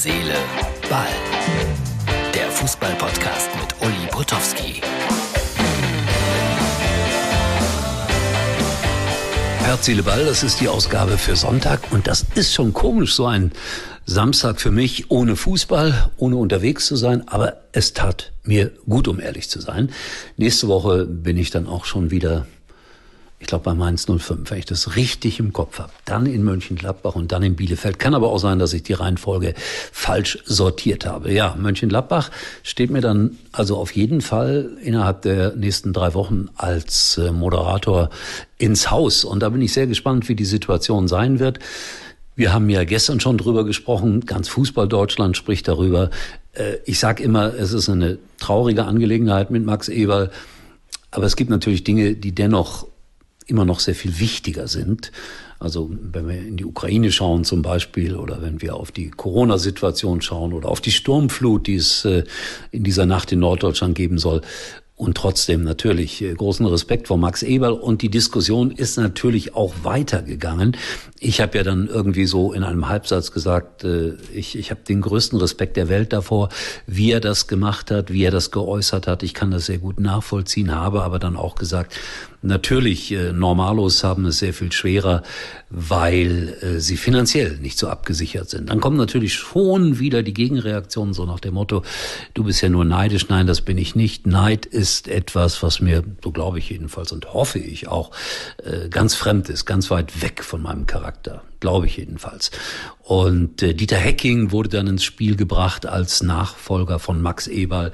Seele, Ball. Der Fußball-Podcast mit Uli Potowski. Herz, Seele, Ball, das ist die Ausgabe für Sonntag und das ist schon komisch, so ein Samstag für mich ohne Fußball, ohne unterwegs zu sein, aber es tat mir gut, um ehrlich zu sein. Nächste Woche bin ich dann auch schon wieder ich glaube bei Mainz 05, wenn ich das richtig im Kopf habe. Dann in Mönchengladbach und dann in Bielefeld. Kann aber auch sein, dass ich die Reihenfolge falsch sortiert habe. Ja, Mönchengladbach steht mir dann also auf jeden Fall innerhalb der nächsten drei Wochen als äh, Moderator ins Haus. Und da bin ich sehr gespannt, wie die Situation sein wird. Wir haben ja gestern schon drüber gesprochen, ganz Fußball Deutschland spricht darüber. Äh, ich sage immer, es ist eine traurige Angelegenheit mit Max Eberl. Aber es gibt natürlich Dinge, die dennoch immer noch sehr viel wichtiger sind. Also wenn wir in die Ukraine schauen zum Beispiel oder wenn wir auf die Corona-Situation schauen oder auf die Sturmflut, die es äh, in dieser Nacht in Norddeutschland geben soll. Und trotzdem natürlich äh, großen Respekt vor Max Eberl. Und die Diskussion ist natürlich auch weitergegangen. Ich habe ja dann irgendwie so in einem Halbsatz gesagt, äh, ich, ich habe den größten Respekt der Welt davor, wie er das gemacht hat, wie er das geäußert hat. Ich kann das sehr gut nachvollziehen, habe aber dann auch gesagt, Natürlich, äh, Normalos haben es sehr viel schwerer, weil sie finanziell nicht so abgesichert sind. Dann kommen natürlich schon wieder die Gegenreaktionen, so nach dem Motto, du bist ja nur neidisch. Nein, das bin ich nicht. Neid ist etwas, was mir, so glaube ich jedenfalls und hoffe ich auch, äh, ganz fremd ist, ganz weit weg von meinem Charakter. Glaube ich jedenfalls. Und äh, Dieter Hecking wurde dann ins Spiel gebracht als Nachfolger von Max Eberl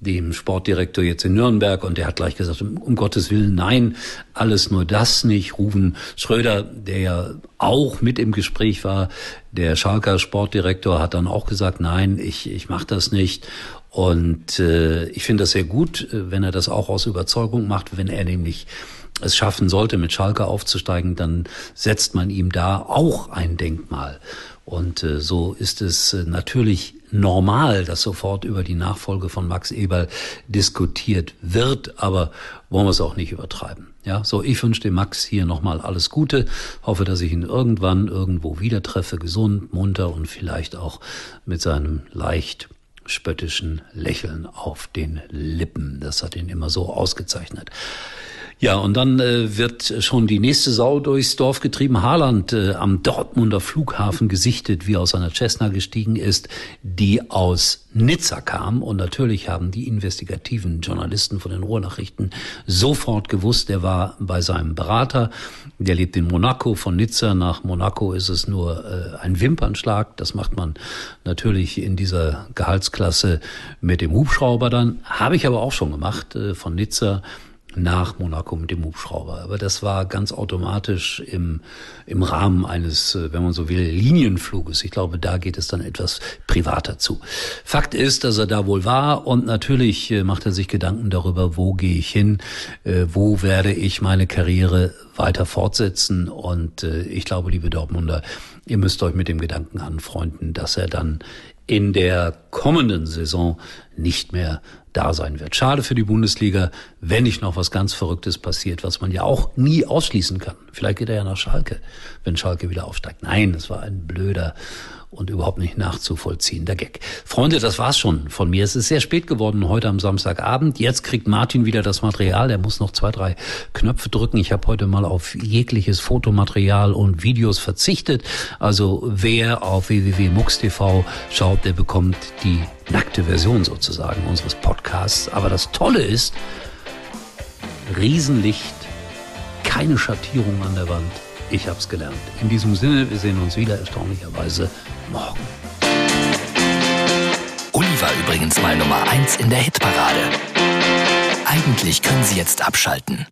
dem Sportdirektor jetzt in Nürnberg und der hat gleich gesagt, um, Gottes Willen, nein, alles nur das nicht. Rufen Schröder, der ja auch mit im Gespräch war, der Schalker Sportdirektor, hat dann auch gesagt, nein, ich, ich mache das nicht. Und äh, ich finde das sehr gut, äh, wenn er das auch aus Überzeugung macht, wenn er nämlich es schaffen sollte, mit Schalke aufzusteigen, dann setzt man ihm da auch ein Denkmal. Und äh, so ist es äh, natürlich normal, dass sofort über die Nachfolge von Max Eberl diskutiert wird, aber wollen wir es auch nicht übertreiben. Ja, so ich wünsche dem Max hier nochmal alles Gute, hoffe, dass ich ihn irgendwann irgendwo wieder treffe, gesund, munter und vielleicht auch mit seinem leicht spöttischen Lächeln auf den Lippen. Das hat ihn immer so ausgezeichnet. Ja, und dann äh, wird schon die nächste Sau durchs Dorf getrieben. Haaland äh, am Dortmunder Flughafen gesichtet, wie aus seiner Cessna gestiegen ist, die aus Nizza kam. Und natürlich haben die investigativen Journalisten von den Ruhrnachrichten sofort gewusst, er war bei seinem Berater. Der lebt in Monaco. Von Nizza nach Monaco ist es nur äh, ein Wimpernschlag. Das macht man natürlich in dieser Gehaltsklasse mit dem Hubschrauber dann. Habe ich aber auch schon gemacht, äh, von Nizza nach Monaco mit dem Hubschrauber. Aber das war ganz automatisch im, im Rahmen eines, äh, wenn man so will, Linienfluges. Ich glaube, da geht es dann etwas privater zu. Fakt ist, dass er da wohl war und natürlich äh, macht er sich Gedanken darüber, wo gehe ich hin, äh, wo werde ich meine Karriere weiter fortsetzen. Und ich glaube, liebe Dortmunder, ihr müsst euch mit dem Gedanken anfreunden, dass er dann in der kommenden Saison nicht mehr da sein wird. Schade für die Bundesliga, wenn nicht noch was ganz Verrücktes passiert, was man ja auch nie ausschließen kann. Vielleicht geht er ja nach Schalke, wenn Schalke wieder aufsteigt. Nein, das war ein blöder und überhaupt nicht nachzuvollziehender Gag. Freunde, das war's schon von mir. Es ist sehr spät geworden heute am Samstagabend. Jetzt kriegt Martin wieder das Material. Er muss noch zwei, drei Knöpfe drücken. Ich habe heute mal auf jegliches Fotomaterial und Videos verzichtet. Also wer auf www.mux.tv schaut, der bekommt die nackte Version sozusagen unseres Podcasts. Aber das Tolle ist, Riesenlicht, keine Schattierung an der Wand. Ich hab's gelernt. In diesem Sinne, wir sehen uns wieder erstaunlicherweise morgen. Uli war übrigens mal Nummer 1 in der Hitparade. Eigentlich können Sie jetzt abschalten.